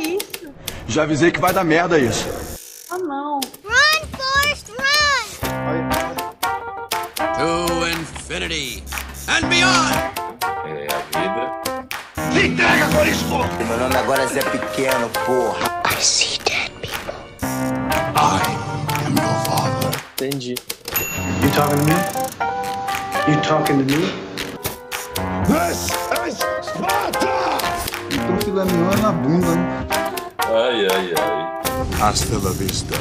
isso? Já avisei que vai dar merda isso. Ah, não. Run, Forrest, run! To infinity and beyond! É a vida. Se entrega, Corisco! Meu nome agora é Zé Pequeno, porra. I am your father. Entendi. You talking to me? You talking to me? This is Sparta! Então filé mignon é na bunda, né? Ai, ai, ai. Hasta la vista,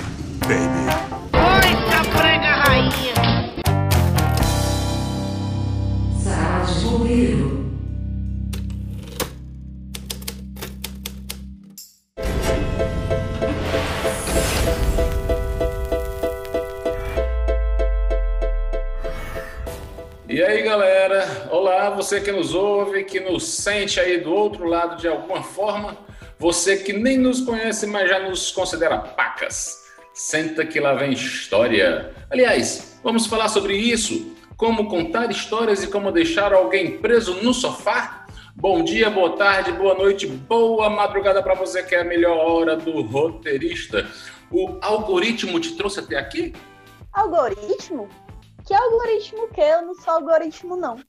baby. Oi, prega rainha! Sala de bombeiro. E aí, galera? Olá, você que nos ouve, que nos sente aí do outro lado de alguma forma. Você que nem nos conhece, mas já nos considera pacas. Senta que lá vem história. Aliás, vamos falar sobre isso. Como contar histórias e como deixar alguém preso no sofá? Bom dia, boa tarde, boa noite, boa madrugada para você que é a melhor hora do roteirista. O algoritmo te trouxe até aqui? Algoritmo? Que algoritmo que? Eu não sou algoritmo, não.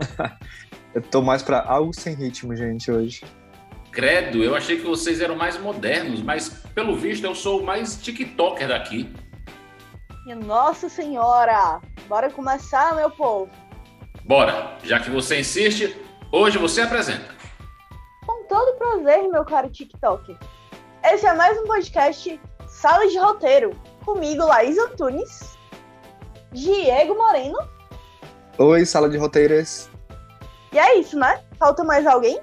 Eu tô mais pra algo sem ritmo, gente, hoje. Credo, eu achei que vocês eram mais modernos, mas pelo visto eu sou o mais TikToker daqui. E Nossa Senhora! Bora começar, meu povo. Bora, já que você insiste, hoje você apresenta. Com todo prazer, meu caro TikTok. Esse é mais um podcast Sala de Roteiro. Comigo, Laís Antunes, Diego Moreno. Oi, sala de roteiras. E é isso, né? Falta mais alguém?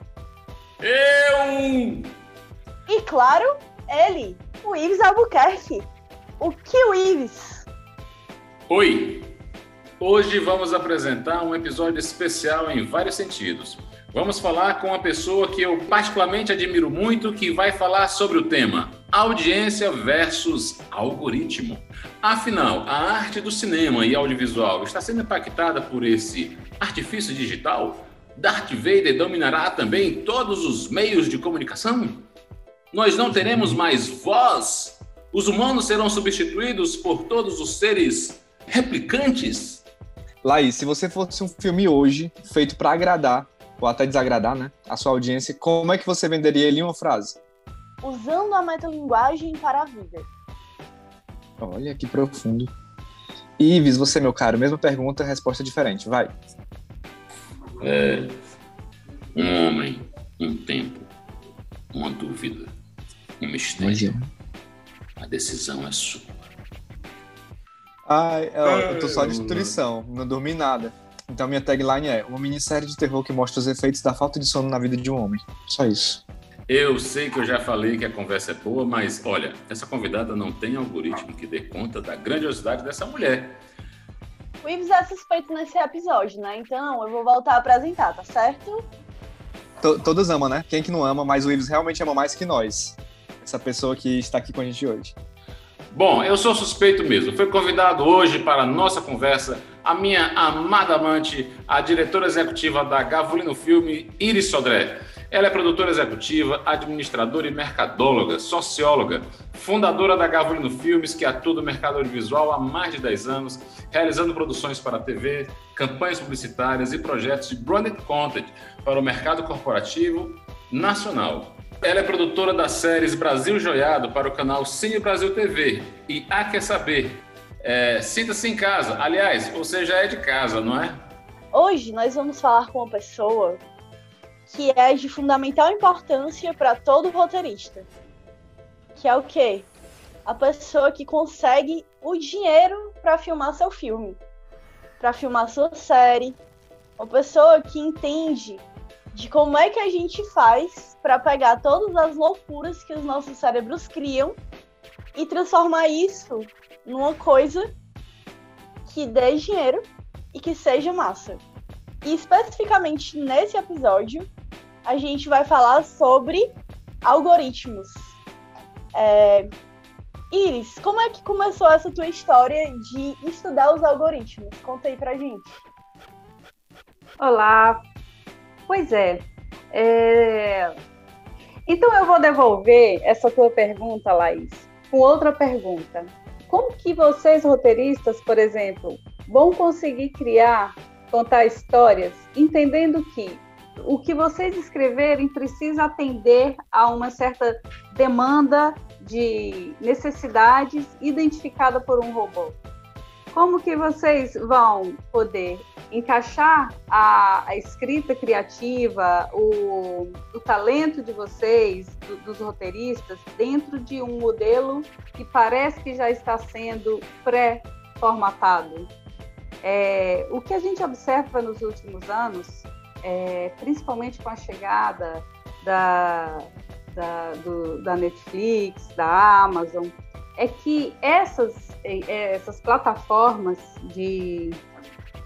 Eu! E claro, ele, o Ives Albuquerque. O Kill Ives. Oi! Hoje vamos apresentar um episódio especial em vários sentidos. Vamos falar com uma pessoa que eu particularmente admiro muito, que vai falar sobre o tema audiência versus algoritmo. Afinal, a arte do cinema e audiovisual está sendo impactada por esse artifício digital? Darth Vader dominará também todos os meios de comunicação? Nós não teremos mais voz? Os humanos serão substituídos por todos os seres replicantes? Laís, se você fosse um filme hoje, feito pra agradar, ou até desagradar, né, a sua audiência, como é que você venderia ele em uma frase? Usando a metalinguagem para a vida. Olha que profundo. Ives, você, meu caro, mesma pergunta, resposta diferente. Vai. É. Um homem, um tempo, uma dúvida, um mistério. A decisão é sua. Ai, ó, eu tô só de intuição, não dormi nada. Então minha tagline é uma minissérie de terror que mostra os efeitos da falta de sono na vida de um homem. Só isso. Eu sei que eu já falei que a conversa é boa, mas olha, essa convidada não tem algoritmo que dê conta da grandiosidade dessa mulher. O Ives é suspeito nesse episódio, né? Então eu vou voltar a apresentar, tá certo? To- todos amam, né? Quem que não ama, mas o Ives realmente ama mais que nós. Essa pessoa que está aqui com a gente hoje. Bom, eu sou suspeito mesmo. Foi convidado hoje para a nossa conversa a minha amada amante, a diretora executiva da Gavulino Filme, Iris Sodré. Ela é produtora executiva, administradora e mercadóloga, socióloga, fundadora da Gavulino Filmes, que atua no mercado audiovisual há mais de 10 anos, realizando produções para TV, campanhas publicitárias e projetos de branded content para o mercado corporativo nacional. Ela é produtora das séries Brasil Joiado para o canal Cine Brasil TV e A Quer Saber. É, Sinta-se em casa. Aliás, você já é de casa, não é? Hoje nós vamos falar com uma pessoa que é de fundamental importância para todo roteirista. Que é o quê? A pessoa que consegue o dinheiro para filmar seu filme, para filmar sua série. Uma pessoa que entende de como é que a gente faz para pegar todas as loucuras que os nossos cérebros criam e transformar isso numa coisa que dê dinheiro e que seja massa. E especificamente nesse episódio, a gente vai falar sobre algoritmos. É... Iris, como é que começou essa tua história de estudar os algoritmos? Conta aí pra gente. Olá. Pois é. é... Então eu vou devolver essa tua pergunta, Laís, com outra pergunta. Como que vocês, roteiristas, por exemplo, vão conseguir criar, contar histórias, entendendo que o que vocês escreverem precisa atender a uma certa demanda de necessidades identificada por um robô? Como que vocês vão poder encaixar a, a escrita criativa, o, o, talento de vocês, do, dos roteiristas, dentro de um modelo que parece que já está sendo pré-formatado? É, o que a gente observa nos últimos anos, é, principalmente com a chegada da, da, do, da Netflix, da Amazon, é que essas, é, é, essas plataformas de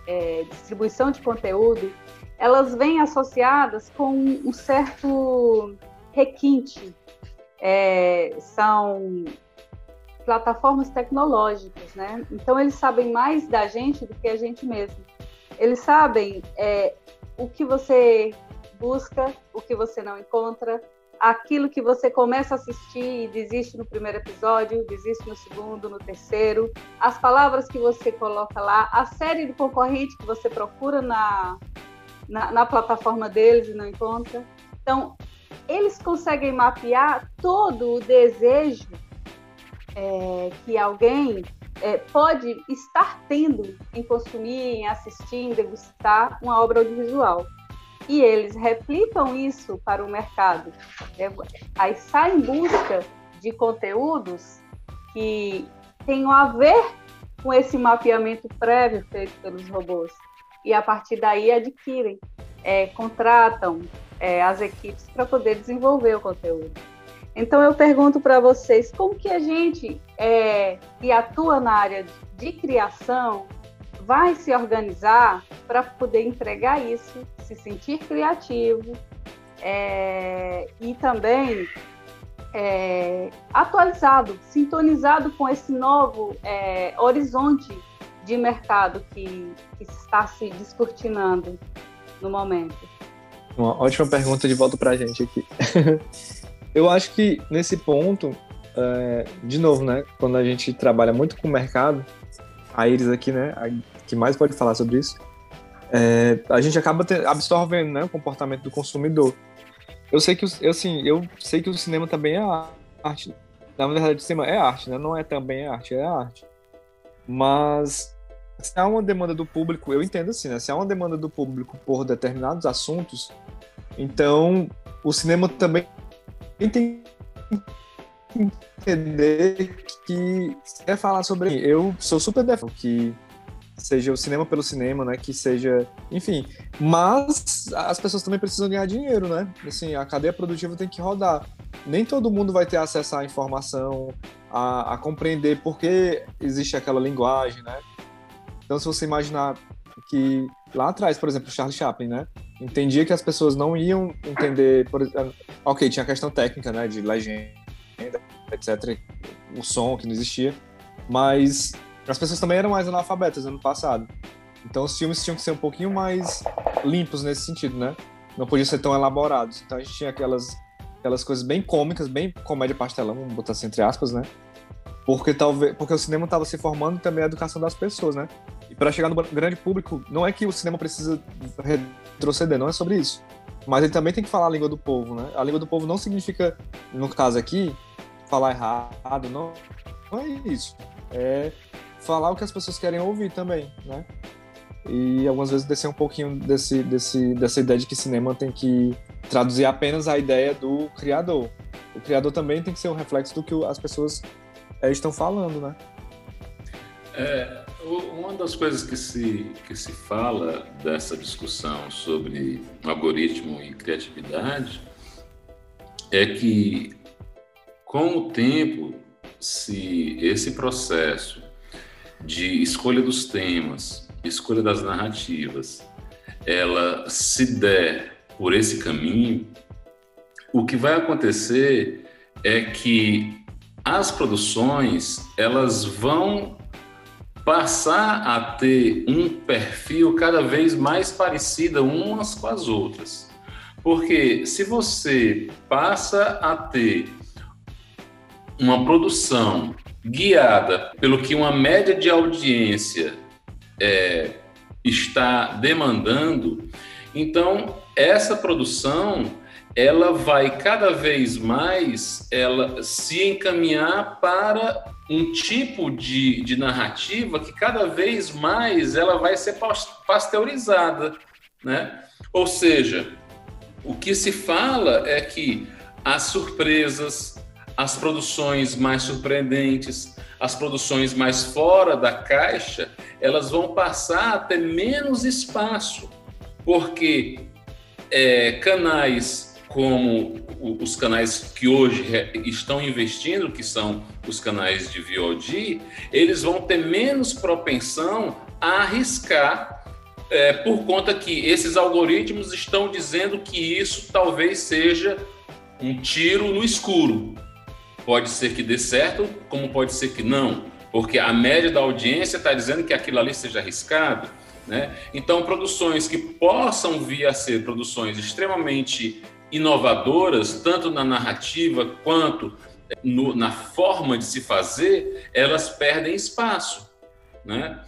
é, distribuição de conteúdo, elas vêm associadas com um certo requinte. É, são plataformas tecnológicas, né? Então eles sabem mais da gente do que a gente mesmo. Eles sabem é, o que você busca, o que você não encontra, aquilo que você começa a assistir e desiste no primeiro episódio, desiste no segundo, no terceiro, as palavras que você coloca lá, a série do concorrente que você procura na, na, na plataforma deles e não encontra. Então, eles conseguem mapear todo o desejo é, que alguém é, pode estar tendo em consumir, em assistir, em degustar uma obra audiovisual e eles replicam isso para o mercado. É, aí sai em busca de conteúdos que tenham a ver com esse mapeamento prévio feito pelos robôs. E a partir daí adquirem, é, contratam é, as equipes para poder desenvolver o conteúdo. Então eu pergunto para vocês, como que a gente é, que atua na área de criação vai se organizar para poder entregar isso, se sentir criativo é, e também é, atualizado, sintonizado com esse novo é, horizonte de mercado que, que está se descortinando no momento. Uma ótima pergunta de volta para a gente aqui. Eu acho que nesse ponto, é, de novo, né, quando a gente trabalha muito com o mercado, a Iris aqui, né, que mais pode falar sobre isso, é, a gente acaba ter, absorvendo né, o comportamento do consumidor. Eu sei que eu, assim, eu sei que o cinema também é arte. Na verdade, o cinema é arte, né? Não é também arte, é arte. Mas se há uma demanda do público, eu entendo assim, né? Se há uma demanda do público por determinados assuntos, então o cinema também tem que entender que quer falar sobre. Eu sou super defensor que seja o cinema pelo cinema, né? Que seja, enfim. Mas as pessoas também precisam ganhar dinheiro, né? Assim, a cadeia produtiva tem que rodar. Nem todo mundo vai ter acesso à informação, a, a compreender por que existe aquela linguagem, né? Então, se você imaginar que lá atrás, por exemplo, Charlie Chaplin, né? Entendia que as pessoas não iam entender, por, ok, tinha a questão técnica, né? De legenda, etc. O som que não existia, mas as pessoas também eram mais analfabetas ano passado. Então os filmes tinham que ser um pouquinho mais limpos nesse sentido, né? Não podiam ser tão elaborados. Então a gente tinha aquelas, aquelas coisas bem cômicas, bem comédia pastelão, vamos botar assim entre aspas, né? Porque talvez, porque o cinema estava se formando também a educação das pessoas, né? E para chegar no grande público, não é que o cinema precisa retroceder, não é sobre isso. Mas ele também tem que falar a língua do povo, né? A língua do povo não significa, no caso aqui, falar errado, não, não é isso. É falar o que as pessoas querem ouvir também, né? E algumas vezes descer um pouquinho desse, desse, dessa ideia de que cinema tem que traduzir apenas a ideia do criador. O criador também tem que ser um reflexo do que as pessoas é, estão falando, né? É, uma das coisas que se, que se fala dessa discussão sobre algoritmo e criatividade é que, com o tempo, se esse processo de escolha dos temas, escolha das narrativas, ela se der por esse caminho, o que vai acontecer é que as produções elas vão passar a ter um perfil cada vez mais parecido umas com as outras. Porque se você passa a ter uma produção guiada pelo que uma média de audiência é, está demandando, então essa produção ela vai cada vez mais ela se encaminhar para um tipo de, de narrativa que cada vez mais ela vai ser pasteurizada, né? Ou seja, o que se fala é que as surpresas, as produções mais surpreendentes, as produções mais fora da caixa, elas vão passar a ter menos espaço, porque é, canais como os canais que hoje estão investindo, que são os canais de VOD, eles vão ter menos propensão a arriscar é, por conta que esses algoritmos estão dizendo que isso talvez seja um tiro no escuro. Pode ser que dê certo, como pode ser que não, porque a média da audiência está dizendo que aquilo ali seja arriscado. Né? Então, produções que possam vir a ser produções extremamente inovadoras, tanto na narrativa quanto no, na forma de se fazer, elas perdem espaço. Né?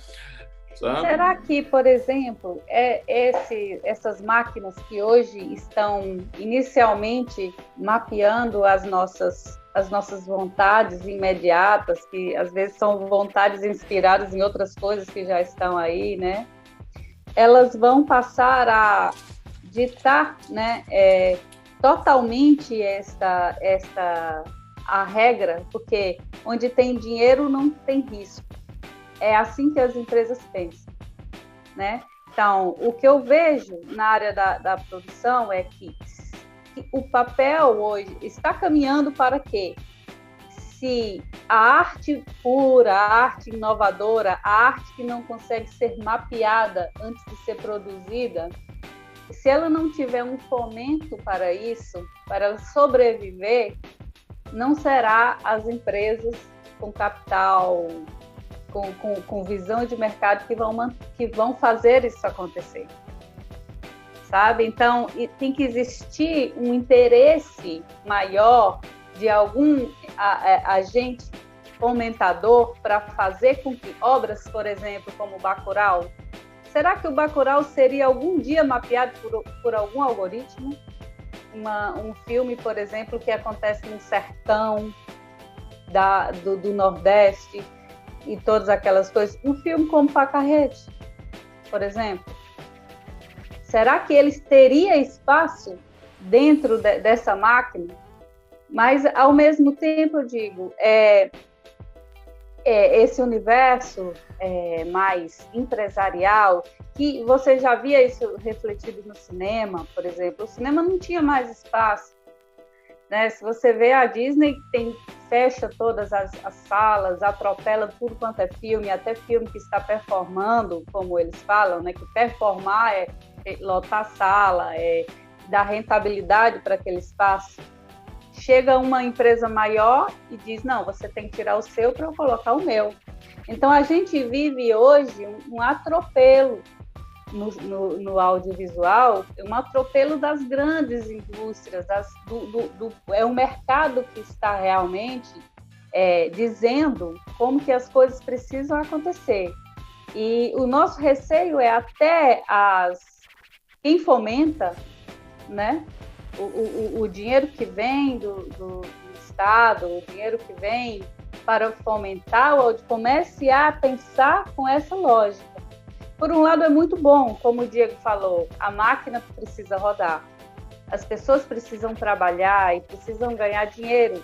Sabe? Será que, por exemplo, é esse, essas máquinas que hoje estão inicialmente mapeando as nossas, as nossas vontades imediatas, que às vezes são vontades inspiradas em outras coisas que já estão aí, né? Elas vão passar a ditar, né, é, totalmente esta, esta a regra, porque onde tem dinheiro não tem risco é assim que as empresas pensam, né? Então, o que eu vejo na área da, da produção é que o papel hoje está caminhando para quê? Se a arte pura, a arte inovadora, a arte que não consegue ser mapeada antes de ser produzida, se ela não tiver um fomento para isso, para ela sobreviver, não será as empresas com capital com, com, com visão de mercado que vão, que vão fazer isso acontecer. Sabe? Então, tem que existir um interesse maior de algum agente fomentador para fazer com que obras, por exemplo, como o Bacurau, será que o Bacurau seria algum dia mapeado por, por algum algoritmo? Uma, um filme, por exemplo, que acontece no sertão da, do, do Nordeste, e todas aquelas coisas. Um filme como Pacarrete, por exemplo. Será que eles teria espaço dentro de, dessa máquina? Mas, ao mesmo tempo, eu digo, é, é esse universo é, mais empresarial, que você já via isso refletido no cinema, por exemplo. O cinema não tinha mais espaço. Né? Se você vê a Disney, tem fecha todas as, as, salas, atropela tudo quanto é filme, até filme que está performando, como eles falam, né? Que performar é, é lotar a sala, é dar rentabilidade para aquele espaço. Chega uma empresa maior e diz: não, você tem que tirar o seu para eu colocar o meu. Então a gente vive hoje um, atropelo no, no, no, audiovisual, um atropelo das grandes indústrias, das, do, do, do, é o mercado que está realmente é, dizendo como que as coisas precisam acontecer. E o nosso receio é até as quem fomenta, né? O, o, o dinheiro que vem do, do, do Estado, o dinheiro que vem para fomentar o comece a pensar com essa lógica por um lado, é muito bom, como o Diego falou, a máquina precisa rodar. As pessoas precisam trabalhar e precisam ganhar dinheiro,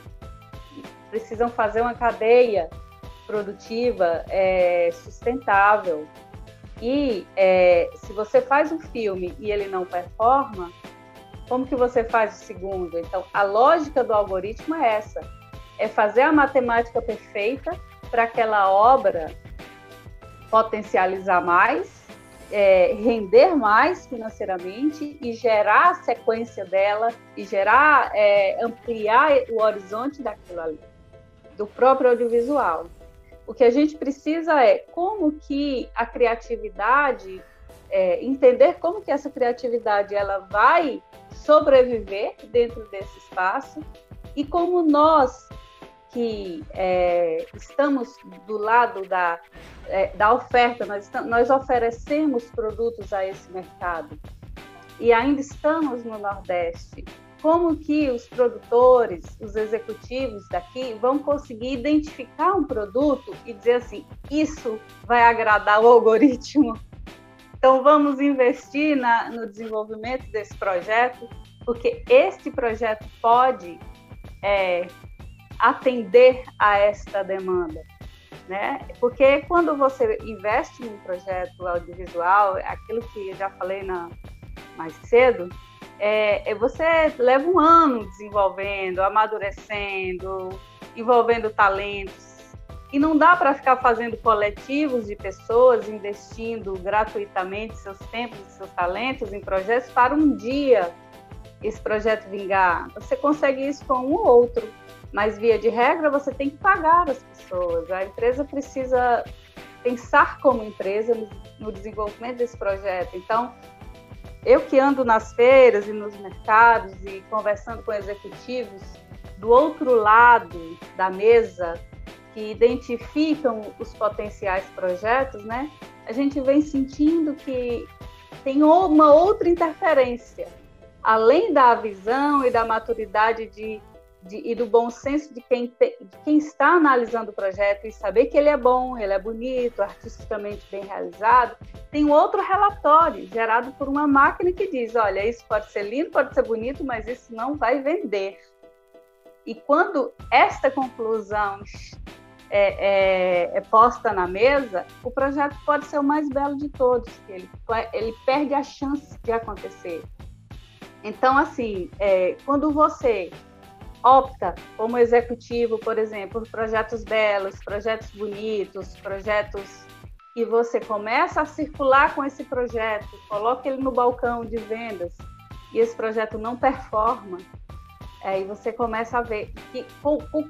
precisam fazer uma cadeia produtiva é, sustentável. E é, se você faz um filme e ele não performa, como que você faz o segundo? Então, a lógica do algoritmo é essa: é fazer a matemática perfeita para aquela obra potencializar mais, é, render mais financeiramente e gerar a sequência dela e gerar, é, ampliar o horizonte daquilo ali, do próprio audiovisual. O que a gente precisa é como que a criatividade, é, entender como que essa criatividade ela vai sobreviver dentro desse espaço e como nós que é, estamos do lado da, é, da oferta, nós, nós oferecemos produtos a esse mercado e ainda estamos no Nordeste, como que os produtores, os executivos daqui vão conseguir identificar um produto e dizer assim, isso vai agradar o algoritmo. Então vamos investir na, no desenvolvimento desse projeto, porque este projeto pode é, atender a esta demanda. Né? Porque quando você investe em um projeto audiovisual, aquilo que eu já falei na, mais cedo, é, é, você leva um ano desenvolvendo, amadurecendo, envolvendo talentos. E não dá para ficar fazendo coletivos de pessoas investindo gratuitamente seus tempos e seus talentos em projetos para um dia esse projeto vingar. Você consegue isso com um ou outro, mas via de regra você tem que pagar as pessoas. A empresa precisa pensar como empresa no desenvolvimento desse projeto. Então, eu que ando nas feiras e nos mercados e conversando com executivos do outro lado da mesa que identificam os potenciais projetos, né? A gente vem sentindo que tem uma outra interferência, além da visão e da maturidade de de, e do bom senso de quem, te, de quem está analisando o projeto e saber que ele é bom, ele é bonito, artisticamente bem realizado, tem outro relatório gerado por uma máquina que diz: olha, isso pode ser lindo, pode ser bonito, mas isso não vai vender. E quando esta conclusão é, é, é, posta na mesa, o projeto pode ser o mais belo de todos, ele, ele perde a chance de acontecer. Então, assim, é, quando você opta como executivo, por exemplo, por projetos belos, projetos bonitos, projetos que você começa a circular com esse projeto, coloca ele no balcão de vendas e esse projeto não performa, aí você começa a ver que,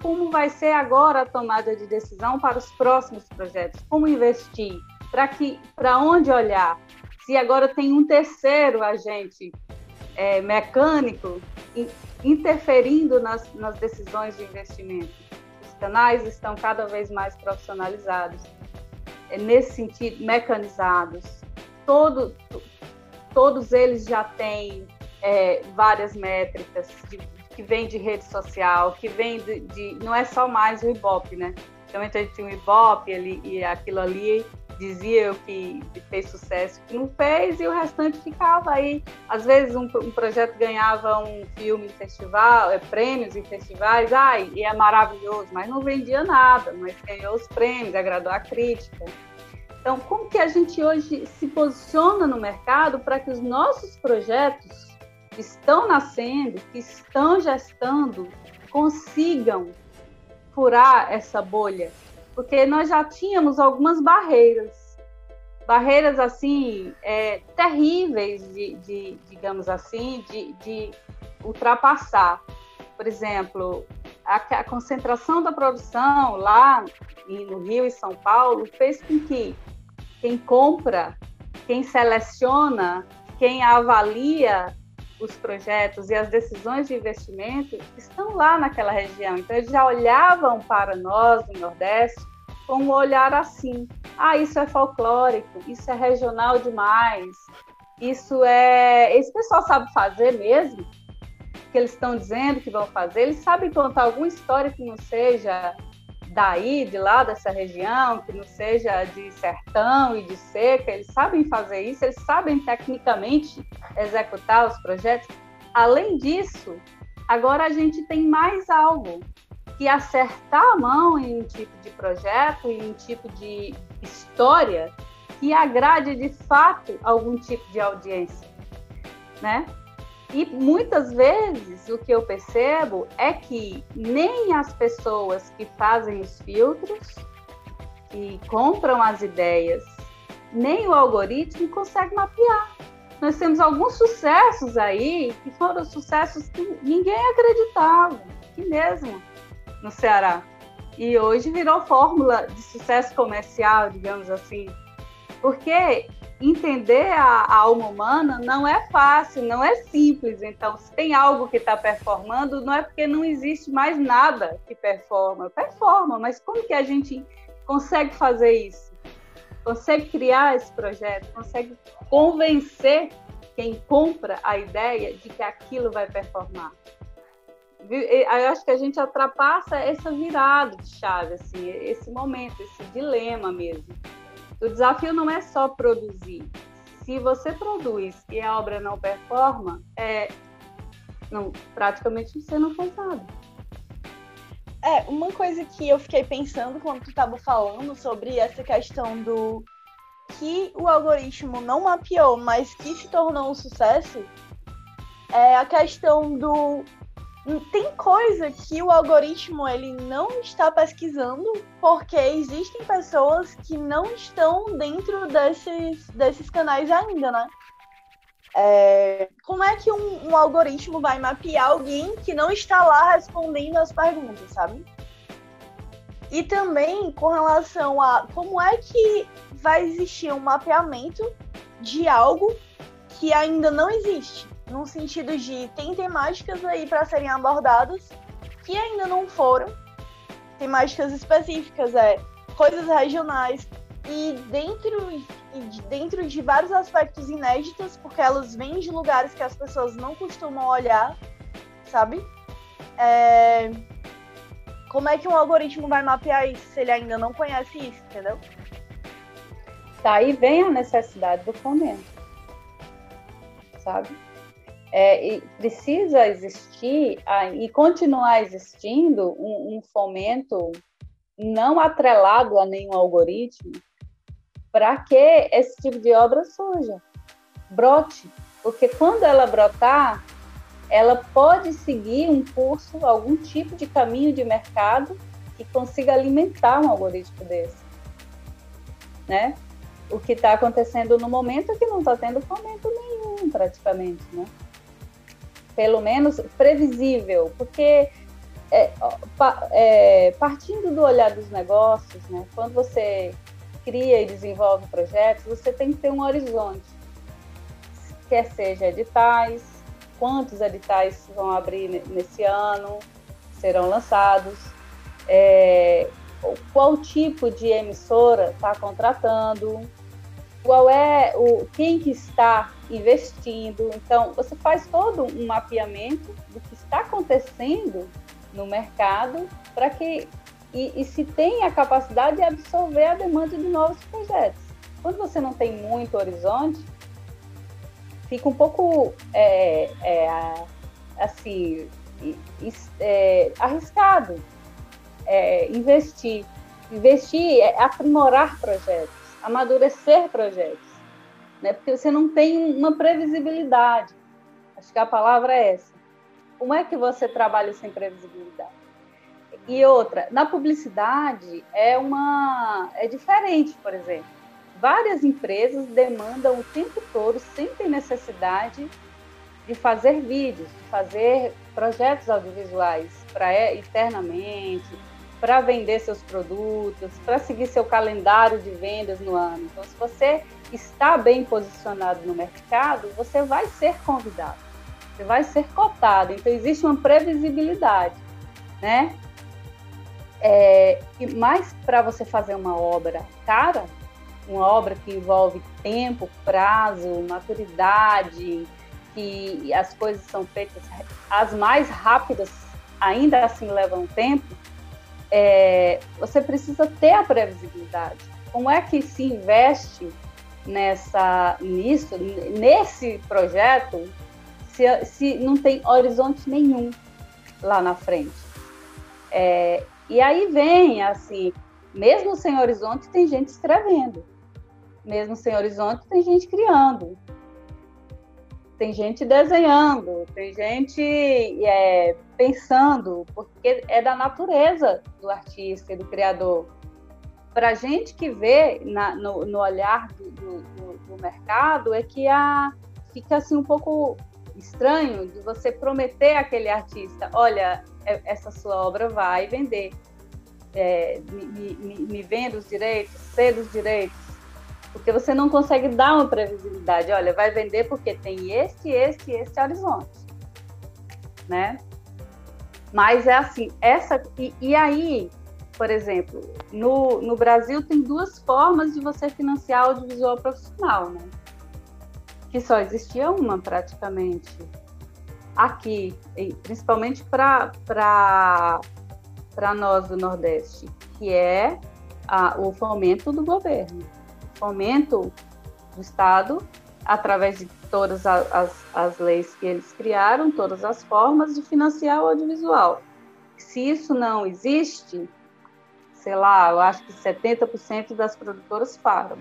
como vai ser agora a tomada de decisão para os próximos projetos, como investir, para que, para onde olhar. Se agora tem um terceiro agente é, mecânico interferindo nas, nas decisões de investimento. Os canais estão cada vez mais profissionalizados, é, nesse sentido, mecanizados. Todo, todos eles já têm é, várias métricas de, que vêm de rede social, que vem de, de, não é só mais o Ibope, né? Então gente tinha o Ibope ali, e aquilo ali dizia que fez sucesso, que não fez, e o restante ficava aí. Às vezes um, um projeto ganhava um filme em festival, é, prêmios em festivais, ai, e é maravilhoso, mas não vendia nada, mas ganhou os prêmios, agradou a crítica. Então, como que a gente hoje se posiciona no mercado para que os nossos projetos estão nascendo, que estão gestando, consigam furar essa bolha porque nós já tínhamos algumas barreiras, barreiras assim é, terríveis de, de, digamos assim, de, de ultrapassar. Por exemplo, a, a, concentração da produção lá no Rio e São Paulo fez com que quem compra, quem seleciona, quem avalia os projetos e as decisões de investimento estão lá naquela região. Então, eles já olhavam para nós, no Nordeste, com um olhar assim: ah, isso é folclórico, isso é regional demais, isso é. Esse pessoal sabe fazer mesmo? Que eles estão dizendo que vão fazer, eles sabem contar alguma história que não seja daí, de lá dessa região, que não seja de sertão e de seca, eles sabem fazer isso, eles sabem tecnicamente executar os projetos. Além disso, agora a gente tem mais algo, que acertar a mão em um tipo de projeto, em um tipo de história que agrade de fato algum tipo de audiência, né? E muitas vezes o que eu percebo é que nem as pessoas que fazem os filtros, que compram as ideias, nem o algoritmo consegue mapear. Nós temos alguns sucessos aí que foram sucessos que ninguém acreditava, que mesmo no Ceará. E hoje virou fórmula de sucesso comercial, digamos assim. Porque entender a, a, alma humana não é fácil, não é simples. Então, se tem algo que está performando, não é porque não existe mais nada que performa. Performa, mas como que a gente consegue fazer isso? Consegue criar esse projeto? Consegue convencer quem compra a ideia de que aquilo vai performar? Eu acho que a gente ultrapassa essa virada de chave, assim, esse momento, esse dilema mesmo o desafio não é só produzir. Se você produz e a obra não performa, é, não, praticamente você não fez nada. É, uma coisa que eu fiquei pensando quando tu estava falando sobre essa questão do que o algoritmo não mapeou, mas que se tornou um sucesso, é a questão do tem coisa que o algoritmo ele não está pesquisando porque existem pessoas que não estão dentro desses, desses canais ainda, né? É, como é que um, um, algoritmo vai mapear alguém que não está lá respondendo as perguntas, sabe? E também com relação a como é que vai existir um mapeamento de algo que ainda não existe no sentido de tem temáticas aí para serem abordadas que ainda não foram, temáticas específicas, é coisas regionais e dentro e dentro de vários aspectos inéditos, porque elas vêm de lugares que as pessoas não costumam olhar, sabe? É... Como é que um algoritmo vai mapear isso se ele ainda não conhece isso, entendeu? Daí vem a necessidade do fomento, sabe? É, precisa existir ah, e continuar existindo um, um, fomento não atrelado a nenhum algoritmo para que esse tipo de obra surja, brote, porque quando ela brotar, ela pode seguir um curso, algum tipo de caminho de mercado que consiga alimentar um algoritmo desse, né? O que está acontecendo no momento é que não está tendo fomento nenhum, praticamente, né? Pelo menos previsível, porque é, é, partindo do olhar dos negócios, né, quando você cria e desenvolve projetos, você tem que ter um horizonte, quer seja editais, quantos editais vão abrir nesse ano, serão lançados, é, qual tipo de emissora está contratando, qual é o quem que está investindo. Então, você faz todo um mapeamento do que está acontecendo no mercado para que e, e, se tem a capacidade de absorver a demanda de novos projetos. Quando você não tem muito horizonte, fica um pouco é, é, assim é, arriscado é, investir. Investir é aprimorar projetos amadurecer projetos, né? Porque você não tem uma previsibilidade. Acho que a palavra é essa. Como é que você trabalha sem previsibilidade? E outra, na publicidade é uma é diferente, por exemplo. Várias empresas demandam o tempo todo, sempre necessidade de fazer vídeos, de fazer projetos audiovisuais para internamente, para vender seus produtos, para seguir seu calendário de vendas no ano. Então, se você está bem posicionado no mercado, você vai ser convidado, você vai ser cotado. Então, existe uma previsibilidade, né? É, mais para você fazer uma obra cara, uma obra que envolve tempo, prazo, maturidade, que as coisas são feitas, as mais rápidas ainda assim levam tempo, é, você precisa ter a previsibilidade. Como é que se investe nessa nisso, nesse projeto, se, se não tem horizonte nenhum lá na frente? É, e aí vem assim, mesmo sem horizonte tem gente escrevendo, mesmo sem horizonte tem gente criando, tem gente desenhando, tem gente é, pensando, porque é da natureza do artista e do criador. Para a gente que vê na, no, no, olhar do, do, do, mercado, é que a, fica assim um pouco estranho de você prometer àquele artista: olha, é, essa sua obra vai vender, é, me, me, me venda os direitos, ceda os direitos. Porque você não consegue dar uma previsibilidade. Olha, vai vender porque tem este, este, este horizonte, né? Mas é assim, essa e, e aí, por exemplo, no, no Brasil tem duas formas de você financiar audiovisual profissional, né? Que só existia uma praticamente aqui, principalmente para nós do Nordeste, que é a, o fomento do governo, fomento do Estado através de todas as, as leis que eles criaram, todas as formas de financiar o audiovisual. Se isso não existe, sei lá, eu acho que 70% das produtoras param.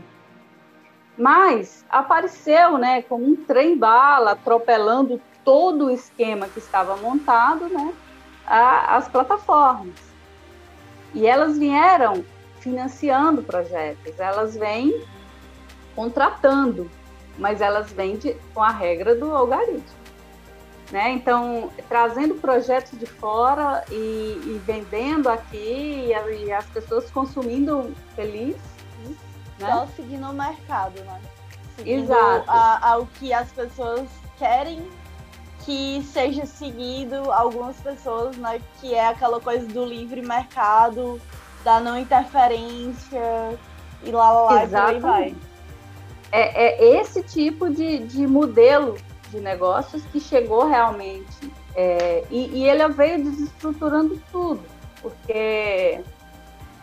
Mas apareceu, né, como um trem-bala, atropelando todo o esquema que estava montado, né, a, as plataformas. E elas vieram financiando projetos, elas vêm contratando mas elas vêm de, com a regra do algarismo. Né? Então, trazendo projetos de fora e, e vendendo aqui, e, e, as pessoas consumindo felizes. Né? Só seguindo o mercado, né? Seguindo Exato. A, ao que as pessoas querem que seja seguido algumas pessoas, né? Que é aquela coisa do livre mercado, da não interferência e lá, lá, lá, Exatamente. e por aí vai é, é esse tipo de, de modelo de negócios que chegou realmente. É, e, e, ele veio desestruturando tudo, porque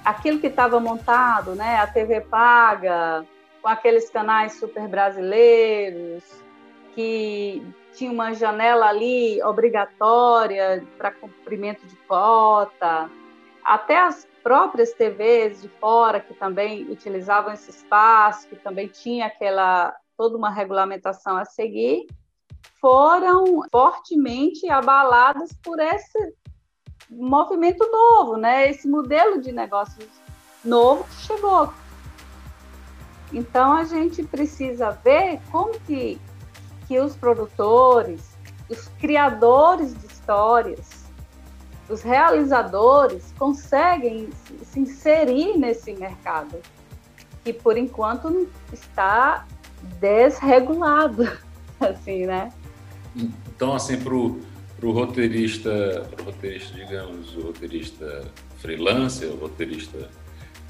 aquilo que estava montado, né, a TV paga, com aqueles canais super brasileiros, que tinha uma janela ali obrigatória para cumprimento de cota, até as próprias TVs de fora que também utilizavam esse espaço, que também tinha aquela toda uma regulamentação a seguir, foram fortemente abaladas por esse movimento novo, né? Esse modelo de negócios novo que chegou. Então a gente precisa ver como que, que os produtores, os criadores de histórias, os realizadores conseguem se inserir nesse mercado, que por enquanto está desregulado, assim, né? Então, assim, para o roteirista, pro roteirista, digamos, o roteirista freelancer, o roteirista,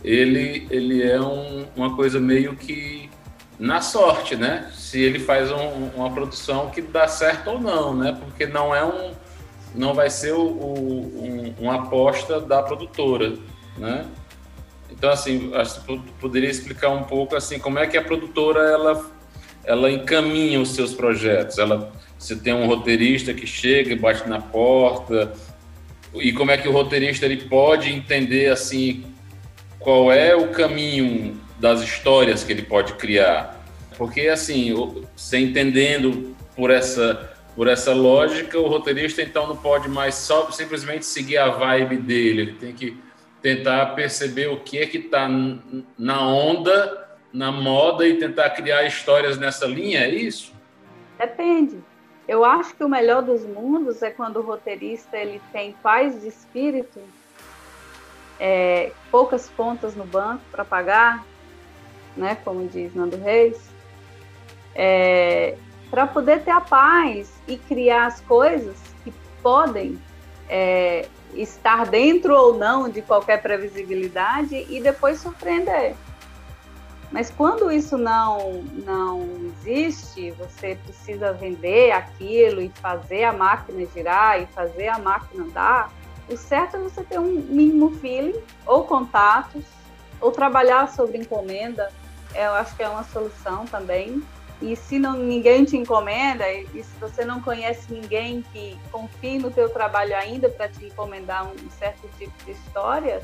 ele, ele é um, uma coisa meio que na sorte, né? Se ele faz um, uma produção que dá certo ou não, né? Porque não é um não vai ser o, o, um, uma aposta da produtora, né? Então, assim, acho que poderia explicar um pouco assim como é que a produtora ela, ela encaminha os seus projetos. Ela, você tem um roteirista que chega e bate na porta e como é que o roteirista ele pode entender assim qual é o caminho das histórias que ele pode criar. Porque assim, você entendendo por essa por essa lógica, o roteirista então não pode mais só simplesmente seguir a vibe dele, ele tem que tentar perceber o que é que está na onda, na moda e tentar criar histórias nessa linha, é isso? Depende. Eu acho que o melhor dos mundos é quando o roteirista ele tem paz de espírito, é, poucas contas no banco para pagar, né, como diz Nando Reis, é, para poder ter a paz e criar as coisas que podem é, estar dentro ou não de qualquer previsibilidade e depois surpreender. Mas quando isso não, não existe, você precisa vender aquilo e fazer a máquina girar e fazer a máquina andar, o certo é você ter um mínimo feeling ou contatos ou trabalhar sobre encomenda. Eu acho que é uma solução também e se não, ninguém te encomenda, e, se você não conhece ninguém que confie no teu trabalho ainda para te encomendar um, certo tipo de história,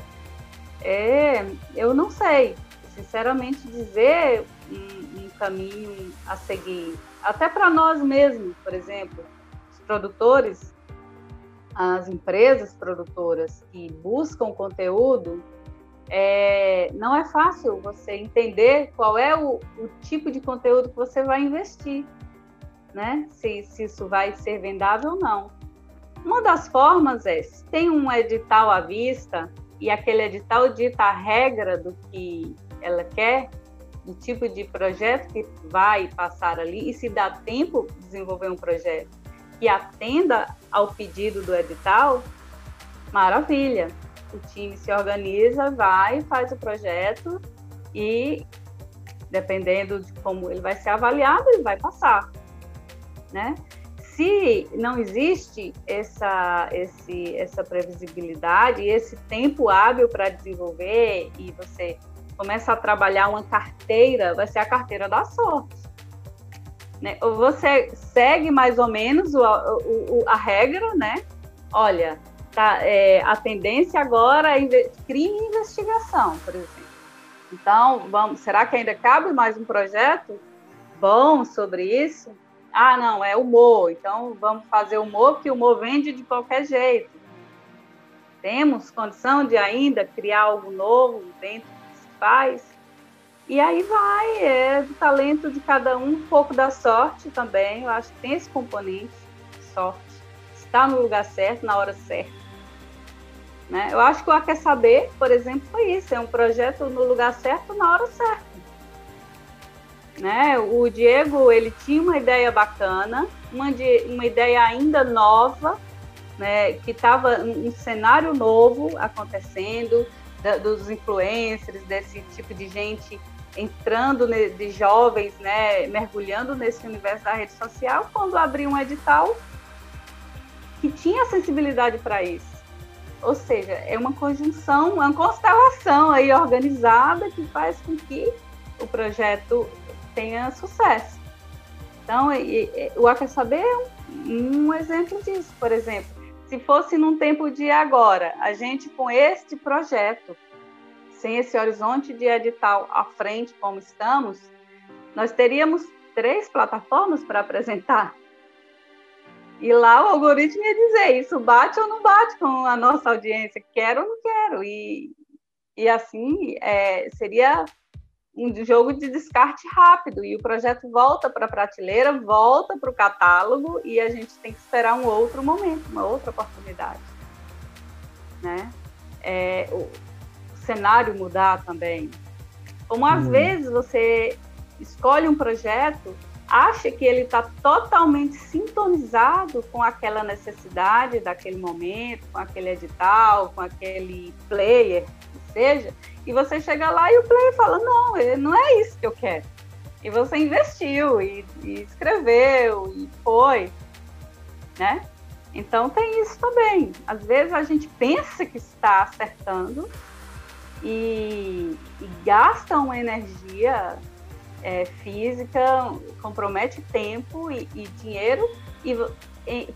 é, eu não sei, sinceramente, dizer um, um caminho a seguir. Até para nós mesmos, por exemplo, os produtores, as empresas produtoras que buscam conteúdo, é, não é fácil você entender qual é o, o, tipo de conteúdo que você vai investir, né? Se, se isso vai ser vendável ou não. Uma das formas é, se tem um edital à vista e aquele edital dita a regra do que ela quer, do tipo de projeto que vai passar ali e se dá tempo de desenvolver um projeto que atenda ao pedido do edital, maravilha. O time se organiza, vai, faz o projeto e, dependendo de como ele vai ser avaliado, ele vai passar, né? Se não existe essa, esse, essa previsibilidade, esse tempo hábil para desenvolver e você começa a trabalhar uma carteira, vai ser a carteira da sorte. Né? Você segue mais ou menos o, o, a regra, né? Olha, tá, é, a tendência agora é crime e investigação, por exemplo. Então, vamos, será que ainda cabe mais um projeto bom sobre isso? Ah, não, é humor, então vamos fazer humor, porque o humor vende de qualquer jeito. Temos condição de ainda criar algo novo dentro faz. E aí vai, é do talento de cada um, um pouco da sorte também. Eu acho que tem esse componente, sorte. Estar no lugar certo, na hora certa. Né? Eu acho que o A Quer Saber, por exemplo, foi isso. É um projeto no lugar certo, na hora certa. Né? O Diego, ele tinha uma ideia bacana, uma, de, uma ideia ainda nova, né? que estava um cenário novo acontecendo, da, dos influencers, desse tipo de gente entrando ne, de jovens, né, mergulhando nesse universo da rede social, quando abriu um edital que tinha sensibilidade para isso. Ou seja, é uma conjunção, uma constelação aí organizada que faz com que o projeto tenha sucesso. Então, e, e, o A Quer Saber é um, um exemplo disso, por exemplo se fosse num tempo de agora, a gente com este projeto, sem esse horizonte de edital à frente como estamos, nós teríamos três plataformas para apresentar. E lá o algoritmo ia dizer isso bate ou não bate com a nossa audiência, quero ou não quero. E, e assim é, seria um jogo de descarte rápido e o projeto volta para a prateleira, volta para o catálogo e a gente tem que esperar um outro momento, uma outra oportunidade, né? É, o, cenário mudar também. Como às hum. vezes você escolhe um projeto, acha que ele está totalmente sintonizado com aquela necessidade daquele momento, com aquele edital, com aquele player, que seja, e você chega lá e o player fala: não, não é isso que eu quero. E você investiu e, e escreveu e foi, né? Então tem isso também. Às vezes a gente pensa que está acertando e, e gasta uma energia é, física, compromete tempo e, e dinheiro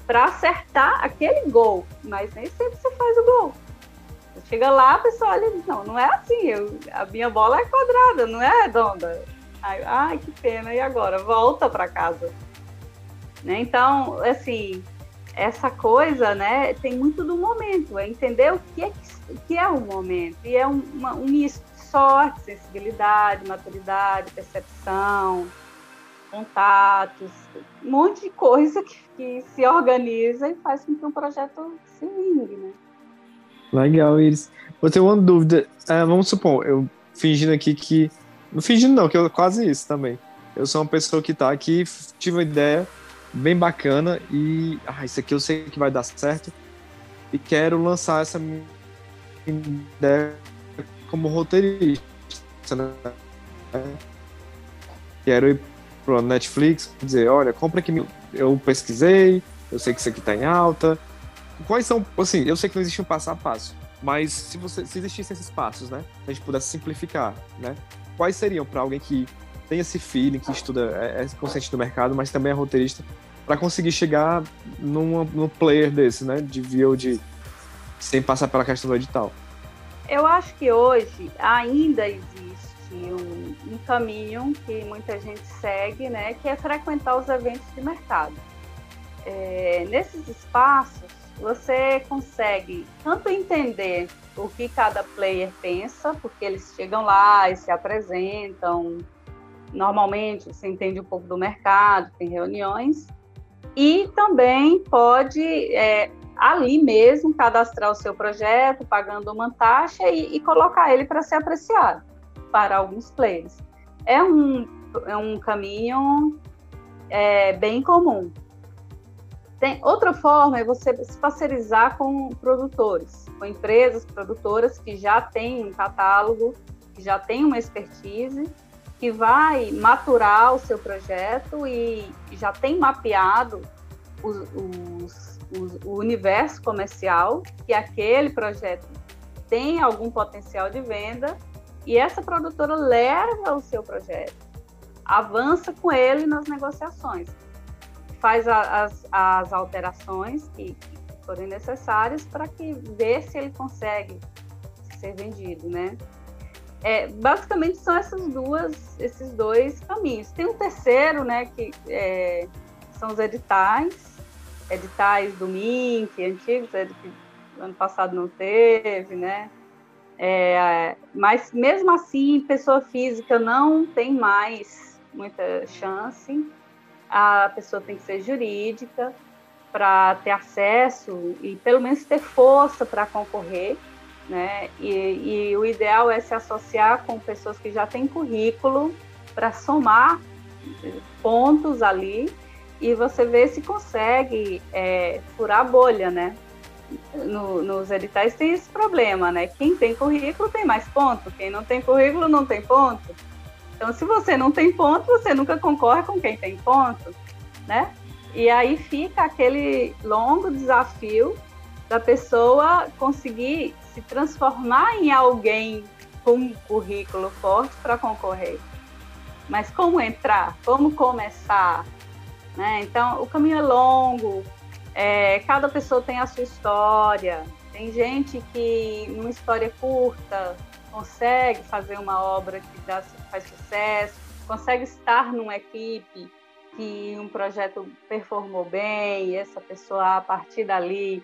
para acertar aquele gol, mas nem sempre você faz o gol. Chega lá, a pessoa olha, não, não é assim, eu, a minha bola é quadrada, não é redonda. Ai, que pena, e agora? Volta para casa. Né? Então, assim, essa coisa, né, tem muito do momento, é entender o que é, que é o momento, e é um, uma, um misto sorte, sensibilidade, maturidade, percepção, contatos, um monte de coisa que, que se organiza e faz com que um projeto se vingue, né? Legal, Iris. Eu tenho uma dúvida. É, vamos supor, eu fingindo aqui que. Não fingindo, não, que eu quase isso também. Eu sou uma pessoa que tá aqui, tive uma ideia bem bacana e. Ah, isso aqui eu sei que vai dar certo. E quero lançar essa minha ideia como roteirista. Né? Quero ir pro Netflix dizer: olha, compra aqui. Eu pesquisei, eu sei que isso aqui tá em alta quais são, assim, eu sei que não existe um passo a passo, mas se você se existissem esses passos, né, a gente pudesse simplificar, né, quais seriam para alguém que tem esse feeling, que estuda, é, é consciente do mercado, mas também é roteirista, para conseguir chegar numa, num player desse, né, de VOD, sem passar pela questão do edital? Eu acho que hoje ainda existe um, um caminho que muita gente segue, né, que é frequentar os eventos de mercado. É, nesses espaços, você consegue tanto entender o que cada player pensa, porque eles chegam lá e se apresentam. Normalmente você entende um pouco do mercado, tem reuniões, e também pode é, ali mesmo cadastrar o seu projeto, pagando uma taxa e, e colocar ele para ser apreciado para alguns players. é um, é um caminho é, bem comum. Tem, outra forma é você se parcerizar com produtores, com empresas produtoras que já têm um catálogo, que já têm uma expertise, que vai maturar o seu projeto e já tem mapeado os, os, o universo comercial que aquele projeto tem algum potencial de venda e essa produtora leva o seu projeto, avança com ele nas negociações faz a, as, as alterações que, que forem necessárias para que ver se ele consegue ser vendido, né? É, basicamente são essas duas, esses dois caminhos. Tem um terceiro, né, que é, são os editais, editais do MINC, antigos, é, que ano passado não teve, né? É, mas mesmo assim, pessoa física não tem mais muita chance a pessoa tem que ser jurídica para ter acesso e pelo menos ter força para concorrer, né? E, e, o ideal é se associar com pessoas que já têm currículo para somar pontos ali e você ver se consegue é, furar a bolha, né? No, nos editais tem esse problema, né? Quem tem currículo tem mais ponto, quem não tem currículo não tem ponto. Então, se você não tem ponto, você nunca concorre com quem tem ponto, né? E aí fica aquele longo desafio da pessoa conseguir se transformar em alguém com um currículo forte para concorrer. Mas como entrar? Como começar? Né? Então, o caminho é longo, é, cada pessoa tem a sua história. Tem gente que, numa história curta, consegue fazer uma obra que dá, faz sucesso, consegue estar numa equipe que um projeto performou bem, e essa pessoa a partir dali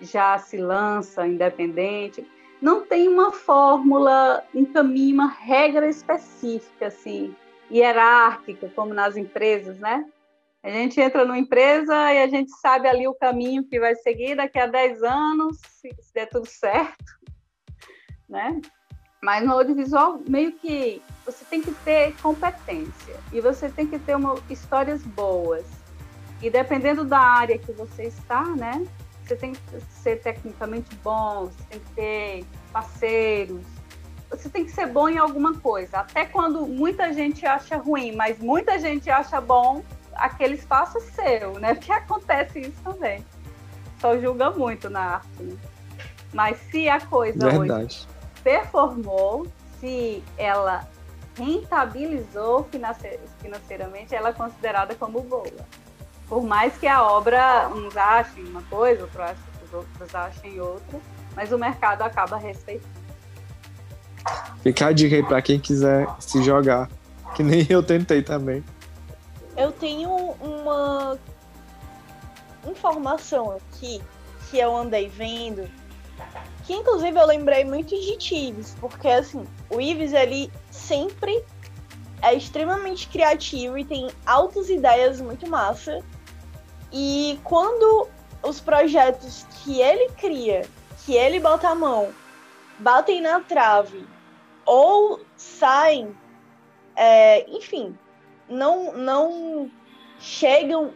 já se lança independente. Não tem uma fórmula, um caminho, uma regra específica assim, hierárquica, como nas empresas, né? A gente entra numa empresa e a gente sabe ali o caminho que vai seguir daqui a 10 anos, se, der tudo certo, né? Mas no audiovisual, meio que você tem que ter competência e você tem que ter uma, histórias boas. E dependendo da área que você está, né? Você tem que ser tecnicamente bom, você tem que ter parceiros, você tem que ser bom em alguma coisa. Até quando muita gente acha ruim, mas muita gente acha bom, aquele espaço é seu, né? Porque acontece isso também. Só julga muito na arte. Né? Mas se a coisa Verdade. hoje performou, se ela rentabilizou financeiramente, ela é considerada como boa. Por mais que a obra, uns achem uma coisa, outros achem, os outros achem outra, mas o mercado acaba respeitando. Fica a dica aí para quem quiser se jogar, que nem eu tentei também. Eu tenho uma informação aqui que eu andei vendo que inclusive eu lembrei muito de Tives, porque assim, o Ives ele sempre é extremamente criativo e tem altas ideias muito massa. E quando os projetos que ele cria, que ele bota a mão, batem na trave ou saem, é, enfim, não, não chegam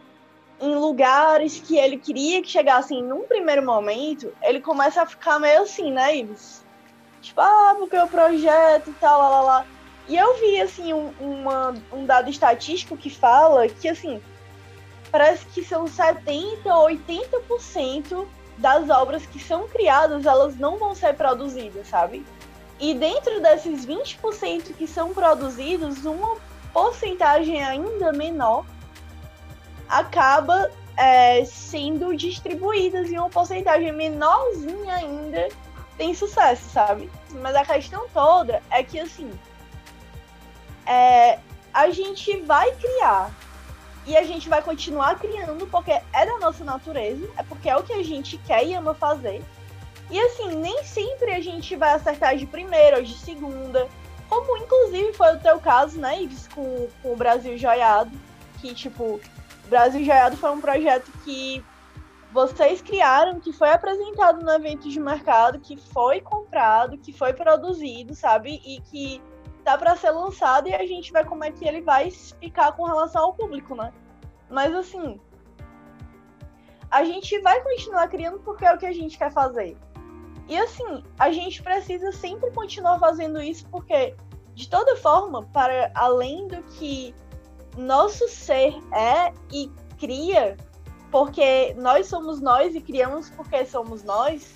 em lugares que ele queria que chegassem num primeiro momento, ele começa a ficar meio assim, né, Ives? Tipo, ah, porque o projeto e tal, lá, lá, lá. E eu vi, assim, um, uma, um dado estatístico que fala que, assim, parece que são 70% ou 80% das obras que são criadas, elas não vão ser produzidas, sabe? E dentro desses 20% que são produzidos, uma porcentagem ainda menor acaba é, sendo distribuídas em uma porcentagem menorzinha ainda tem sucesso, sabe? Mas a questão toda é que assim é, a gente vai criar e a gente vai continuar criando porque é da nossa natureza, é porque é o que a gente quer e ama fazer. E assim, nem sempre a gente vai acertar de primeira ou de segunda, como inclusive foi o teu caso, né, Ives, com, com o Brasil Joiado, que tipo, Brasil Joiado foi um projeto que vocês criaram, que foi apresentado no evento de mercado, que foi comprado, que foi produzido, sabe? E que tá para ser lançado e a gente vai como é que ele vai ficar com relação ao público, né? Mas assim, a gente vai continuar criando porque é o que a gente quer fazer. E assim, a gente precisa sempre continuar fazendo isso porque, de toda forma, para além do que nosso ser é e cria, porque nós somos nós e criamos porque somos nós,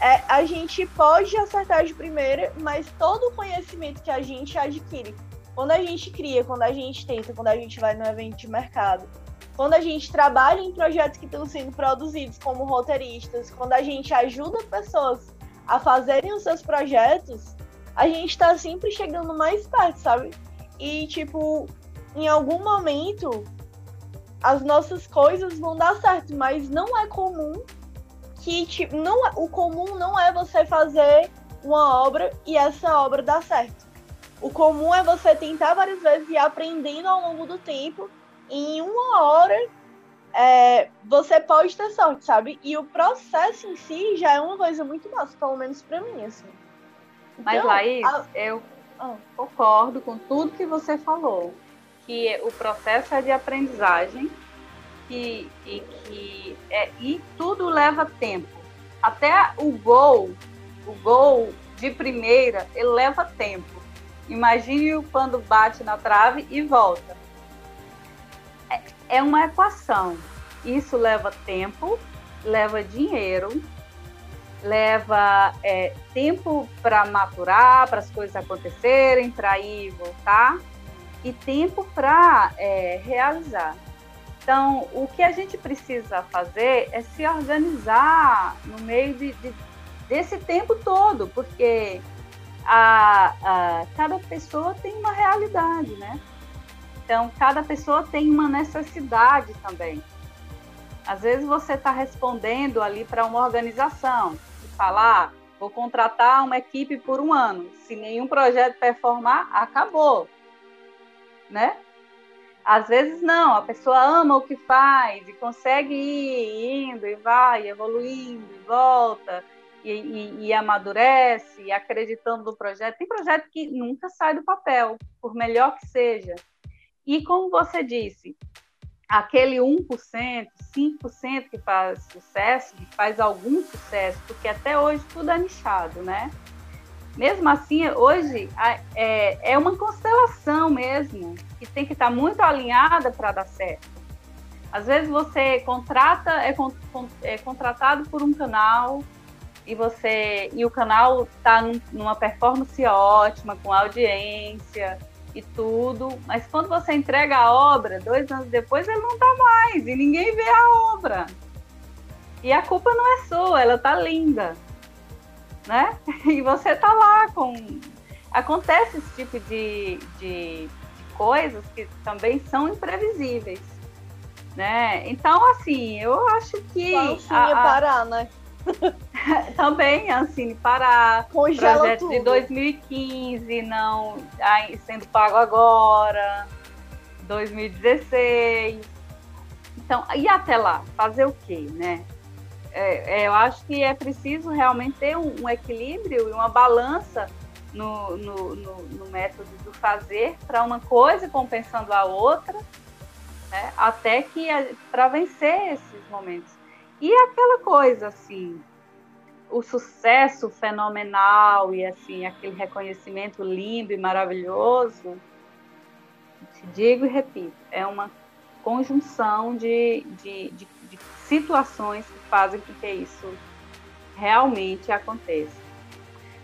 é, a gente pode acertar de primeira, mas todo o conhecimento que a gente adquire, quando a gente cria, quando a gente tenta, quando a gente vai no evento de mercado, quando a gente trabalha em projetos que estão sendo produzidos como roteiristas, quando a gente ajuda pessoas a fazerem os seus projetos, a gente está sempre chegando mais perto, sabe? E, tipo, em algum momento, as nossas coisas vão dar certo, mas não é comum que, tipo, não, é, o comum não é você fazer uma obra e essa obra dar certo. O comum é você tentar várias vezes e aprendendo ao longo do tempo em uma hora é, você pode ter sorte, sabe? E o processo em si já é uma coisa muito massa, pelo menos para mim, assim. Então, Mas, Laís, a... eu ah. concordo com tudo que você falou, que o processo é de aprendizagem e, e que é, e tudo leva tempo. Até o gol, o gol de primeira, ele leva tempo. Imagine quando bate na trave e volta é uma equação. Isso leva tempo, leva dinheiro, leva é, tempo para maturar, para as coisas acontecerem, para ir e voltar, e tempo para é, realizar. Então, o que a gente precisa fazer é se organizar no meio de, de, desse tempo todo, porque a, a, cada pessoa tem uma realidade, né? Então, cada pessoa tem uma necessidade também. Às vezes você está respondendo ali para uma organização, e falar, ah, vou contratar uma equipe por um ano. Se nenhum projeto performar, acabou. Né? Às vezes não, a pessoa ama o que faz e consegue ir indo e vai, evoluindo e volta e, e, e amadurece, acreditando no projeto. Tem projeto que nunca sai do papel, por melhor que seja. E como você disse, aquele 1%, 5% que faz sucesso, que faz algum sucesso, porque até hoje tudo é nichado, né? Mesmo assim, hoje é, é uma constelação mesmo, que tem que estar muito alinhada para dar certo. Às vezes você contrata, é, é contratado por um canal e você e o canal está numa performance ótima, com audiência, e tudo, mas quando você entrega a obra, dois anos depois, ele não está mais e ninguém vê a obra. E a culpa não é sua, ela tá linda, né? E você tá lá com. Acontece esse tipo de, de, de coisas que também são imprevisíveis, né? Então, assim, eu acho que. Só a, a... parar, né? Também, Ancine Pará, Congela projeto tudo. de 2015, não sendo pago agora, 2016. Então, e até lá, fazer o quê, né? É, é, eu acho que é preciso realmente ter um, um equilíbrio e uma balança no, no, no, no método do fazer para uma coisa compensando a outra, né? até que para vencer esses momentos. E aquela coisa assim, o sucesso fenomenal e assim aquele reconhecimento lindo e maravilhoso, te digo e repito, é uma conjunção de, de, de, de situações que fazem com que isso realmente aconteça.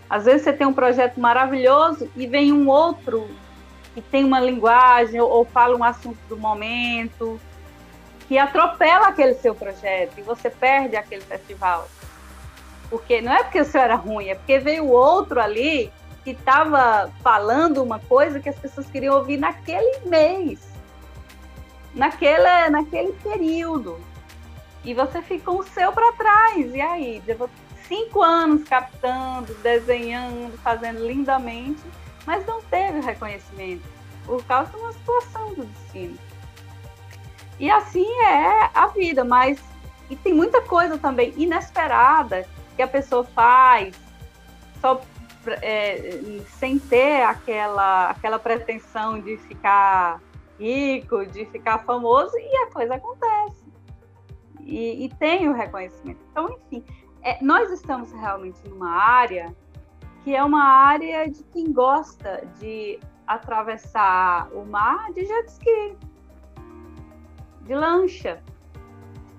Às vezes você tem um projeto maravilhoso e vem um outro que tem uma linguagem ou, ou fala um assunto do momento que atropela aquele seu projeto e você perde aquele festival. Porque não é porque o seu era ruim, é porque veio outro ali que estava falando uma coisa que as pessoas queriam ouvir naquele mês, naquele, naquele período. E você ficou o seu para trás. E aí, levou cinco anos captando, desenhando, fazendo lindamente, mas não teve reconhecimento por causa de uma situação do destino. E assim é a vida, mas e tem muita coisa também inesperada que a pessoa faz só é, sem ter aquela, aquela pretensão de ficar rico, de ficar famoso, e a coisa acontece. E, e tem o reconhecimento. Então, enfim, é, nós estamos realmente numa área que é uma área de quem gosta de atravessar o mar de jet ski, de lancha.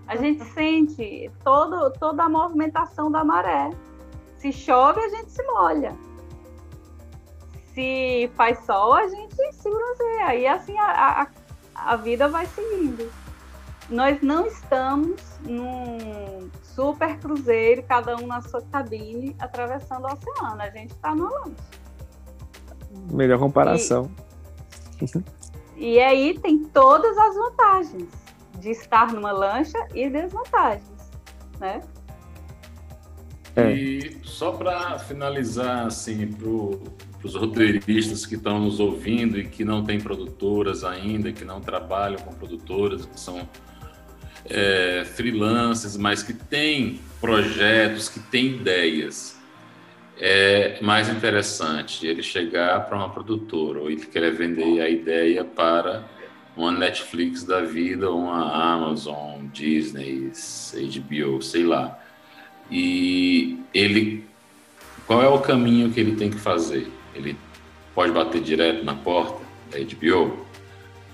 A gente sente todo, toda a movimentação da maré. Se chove, a gente se molha. Se faz sol, a gente se bronzeia. E assim a, a, a vida vai seguindo. Nós não estamos num super cruzeiro, cada um na sua cabine, atravessando o oceano. A gente está no lanche. Melhor comparação. E, e aí tem todas as vantagens de estar numa lancha e desvantagens, né? É. E só para finalizar, assim, para os roteiristas que estão nos ouvindo e que não têm produtoras ainda, que não trabalham com produtoras, que são é, freelancers, mas que têm projetos, que têm ideias. É mais interessante ele chegar para uma produtora ou ele querer vender a ideia para uma Netflix da vida, uma Amazon, Disney, HBO, sei lá. E ele, qual é o caminho que ele tem que fazer? Ele pode bater direto na porta da HBO,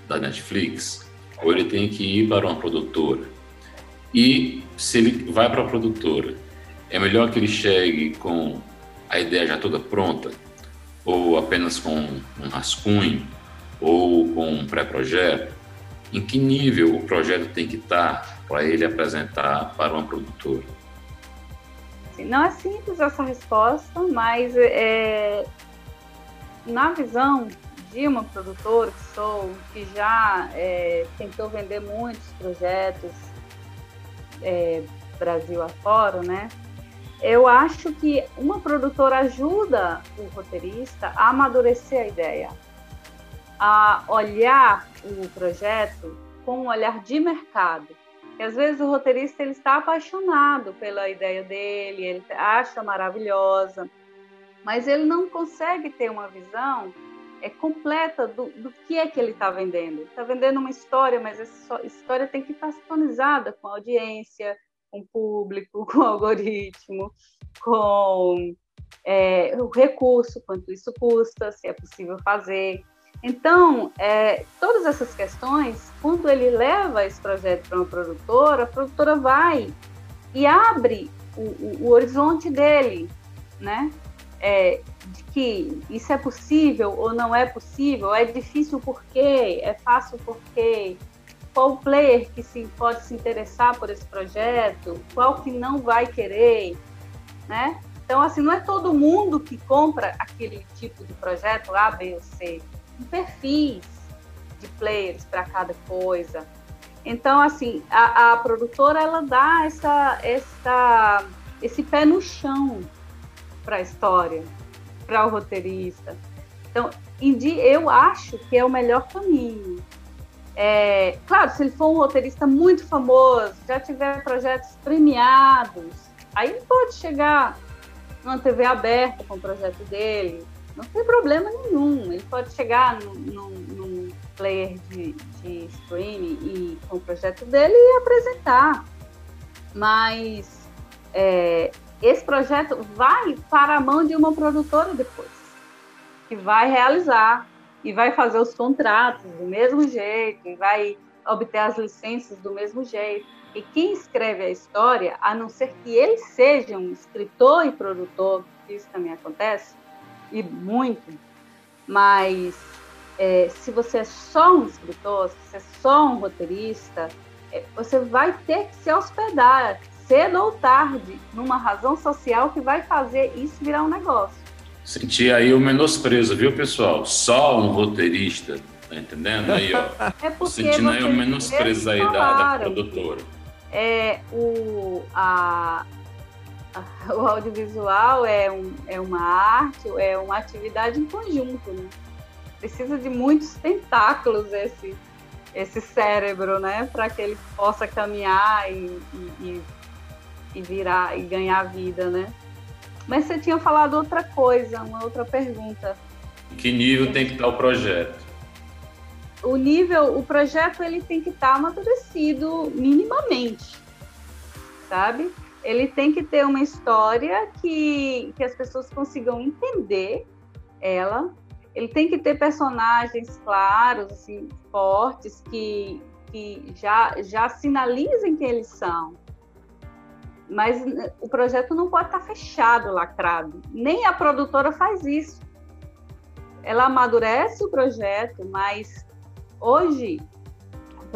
da Netflix, ou ele tem que ir para uma produtora. E se ele vai para a produtora, é melhor que ele chegue com a ideia já toda pronta, ou apenas com um rascunho, ou com um pré-projeto? Em que nível o projeto tem que estar para ele apresentar para uma produtora? Não é simples essa resposta, mas é, na visão de uma produtora que sou, que já é, tentou vender muitos projetos é, Brasil afora, né? Eu acho que uma produtora ajuda o roteirista a amadurecer a ideia, a olhar o projeto com um olhar de mercado. E às vezes o roteirista ele está apaixonado pela ideia dele, ele acha maravilhosa, mas ele não consegue ter uma visão é completa do, do que é que ele está vendendo. Está vendendo uma história, mas essa história tem que estar sintonizada com a audiência, com público, com algoritmo, com é, o recurso, quanto isso custa, se é possível fazer. Então, é, todas essas questões, quando ele leva esse projeto para uma produtora, a produtora vai e abre o, o, o horizonte dele, né? É, de que isso é possível ou não é possível, é difícil por quê, é fácil por quê, qual player que se, pode se interessar por esse projeto, qual que não vai querer, né? Então, assim, não é todo mundo que compra aquele tipo de projeto A, B ou C perfis de players para cada coisa. Então, assim, a, a, produtora ela dá essa, essa, esse pé no chão para a história, para o roteirista. Então, eu acho que é o melhor caminho. É, claro, se ele for um roteirista muito famoso, já tiver projetos premiados, aí ele pode chegar numa TV aberta com o projeto dele, não tem problema nenhum. Ele pode chegar num, player de, de streaming e com o projeto dele e apresentar. Mas é, esse projeto vai para a mão de uma produtora depois, que vai realizar e vai fazer os contratos do mesmo jeito, e vai obter as licenças do mesmo jeito. E quem escreve a história, a não ser que ele seja um escritor e produtor, isso também acontece, e muito, mas é, se você é só um escritor, se você é só um roteirista, é, você vai ter que se hospedar cedo ou tarde numa razão social que vai fazer isso virar um negócio. Senti aí o menosprezo, viu, pessoal? Só um roteirista, tá entendendo? Aí, ó. É Sentindo aí o menosprezo aí da, da produtora. É, o, a, o audiovisual é, um, é uma arte, é uma atividade em conjunto, né? Precisa de muitos tentáculos esse, esse cérebro, né? Para que ele possa caminhar e, e, e, virar e ganhar vida, né? Mas você tinha falado outra coisa, uma outra pergunta. Que nível tem que estar o projeto? O nível, o projeto ele tem que estar amadurecido minimamente, sabe? Ele tem que ter uma história que, que as pessoas consigam entender ela. Ele tem que ter personagens claros, assim, fortes, que, que já, já sinalizem quem eles são. Mas o projeto não pode estar fechado, lacrado. Nem a produtora faz isso. Ela amadurece o projeto, mas hoje,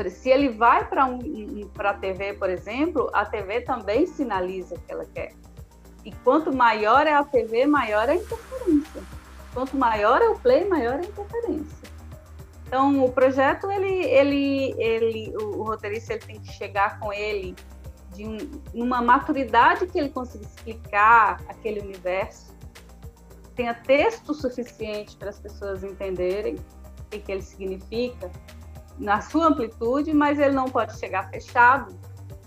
se ele vai para um, a TV, por exemplo, a TV também sinaliza o que ela quer. E quanto maior é a TV, maior é a interferência. Quanto maior é o play, maior é a interferência. Então, o projeto, ele, ele, ele, o, o roteirista ele tem que chegar com ele de um, uma maturidade que ele consiga explicar aquele universo, tenha texto suficiente para as pessoas entenderem o que, que ele significa na sua amplitude, mas ele não pode chegar fechado,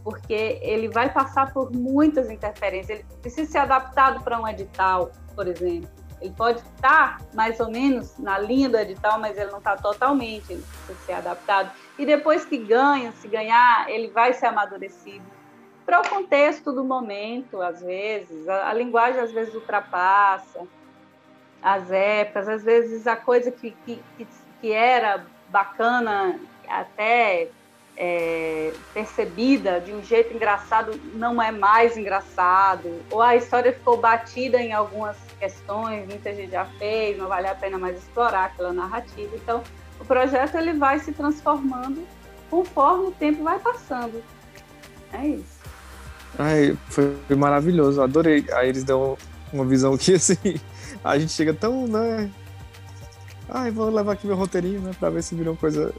porque ele vai passar por muitas interferências. Ele precisa ser adaptado para um edital, por exemplo. Ele pode estar mais ou menos na linha do edital, mas ele não está totalmente, ele precisa ser adaptado. E depois que ganha, se ganhar, ele vai ser amadurecido para o contexto do momento, às vezes. A, a, linguagem, às vezes, ultrapassa as épocas, às vezes a coisa que, que, que era bacana, até é, percebida de um jeito engraçado, não é mais engraçado, ou a história ficou batida em algumas questões, muita gente já fez, não vale a pena mais explorar aquela narrativa. Então, o projeto ele vai se transformando conforme o tempo vai passando. É isso. Ai, foi maravilhoso, adorei. Aí eles dão uma visão que assim, a gente chega tão, né? Ai, vou levar aqui meu roteirinho, né? Pra ver se virou coisa.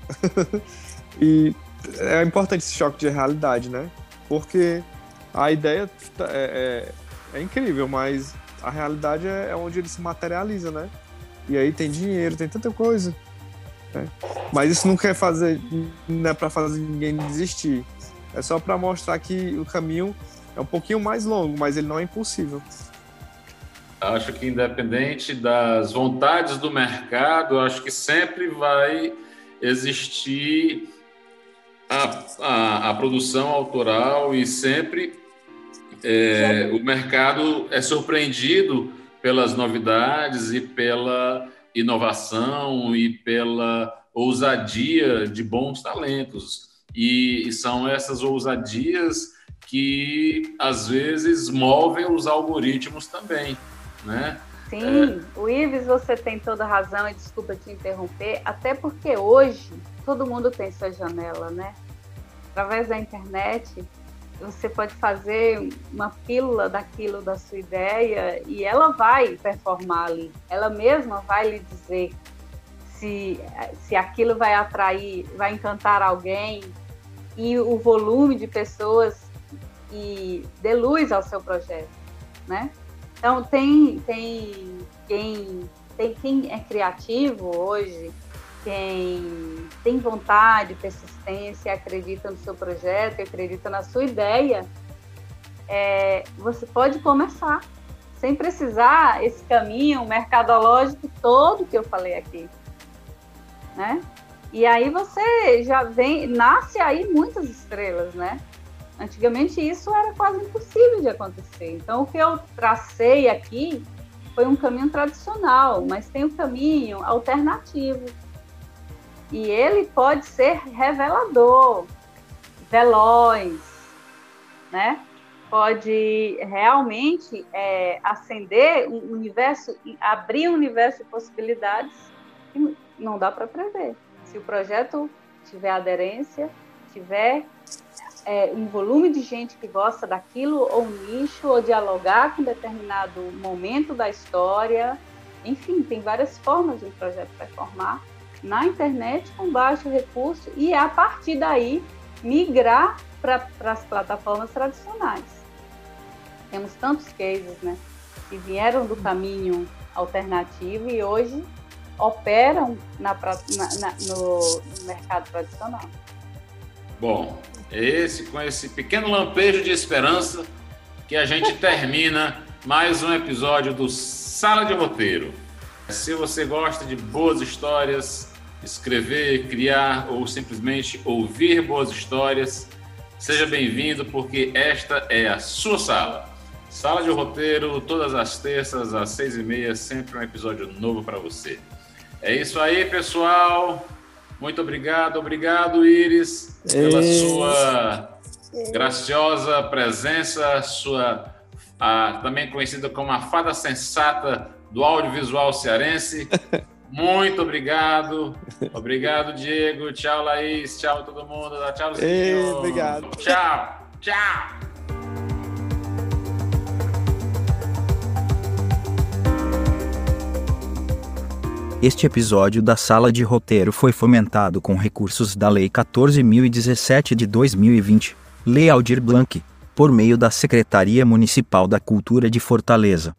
e é importante esse choque de realidade, né? Porque a ideia é, é, é incrível, mas a realidade é, é onde ele se materializa, né? E aí tem dinheiro, tem tanta coisa. Né? Mas isso não quer fazer, não é pra fazer ninguém desistir. É só para mostrar que o caminho é um pouquinho mais longo, mas ele não é impossível. Acho que independente das vontades do mercado, acho que sempre vai existir a, a, a produção autoral e sempre é, o mercado é surpreendido pelas novidades e pela inovação e pela ousadia de bons talentos. E, são essas ousadias que às vezes movem os algoritmos também, né? Sim, é... o Ives, você tem toda razão, e desculpa te interromper, até porque hoje todo mundo tem sua janela, né? Através da internet, você pode fazer uma pílula daquilo da sua ideia e ela vai performar ali, ela mesma vai lhe dizer se, se aquilo vai atrair, vai encantar alguém, e o volume de pessoas e dê luz ao seu projeto, né? Então tem tem quem tem quem é criativo hoje, quem tem vontade, persistência, acredita no seu projeto, acredita na sua ideia, é, você pode começar sem precisar esse caminho mercadológico todo que eu falei aqui, né? E aí você já vem, nasce aí muitas estrelas, né? Antigamente isso era quase impossível de acontecer. Então o que eu tracei aqui foi um caminho tradicional, mas tem um caminho alternativo. E ele pode ser revelador, veloz, né? Pode realmente é, acender um universo, abrir um universo de possibilidades que não dá para prever. Se o projeto tiver aderência, tiver é, um volume de gente que gosta daquilo, ou um nicho, ou dialogar com determinado momento da história. Enfim, tem várias formas de um projeto performar na internet com baixo recurso e a partir daí migrar para as plataformas tradicionais. Temos tantos cases, né, que vieram do caminho alternativo e hoje operam na, na, na, no, no mercado tradicional. Bom, esse com esse pequeno lampejo de esperança que a gente termina mais um episódio do Sala de Roteiro. Se você gosta de boas histórias, escrever, criar ou simplesmente ouvir boas histórias, seja bem-vindo porque esta é a sua sala. Sala de roteiro, todas as terças às seis e meia, sempre um episódio novo para você. É isso aí, pessoal. Muito obrigado, obrigado, Iris, pela Ei. sua graciosa presença, sua a, também conhecida como a fada sensata do audiovisual cearense. Muito obrigado. Obrigado, Diego. Tchau, Laís. Tchau, todo mundo. Tchauzinho. Ei, obrigado. Tchau. Tchau. Este episódio da Sala de Roteiro foi fomentado com recursos da Lei 14.017 de 2020, Lei Aldir Blanc, por meio da Secretaria Municipal da Cultura de Fortaleza.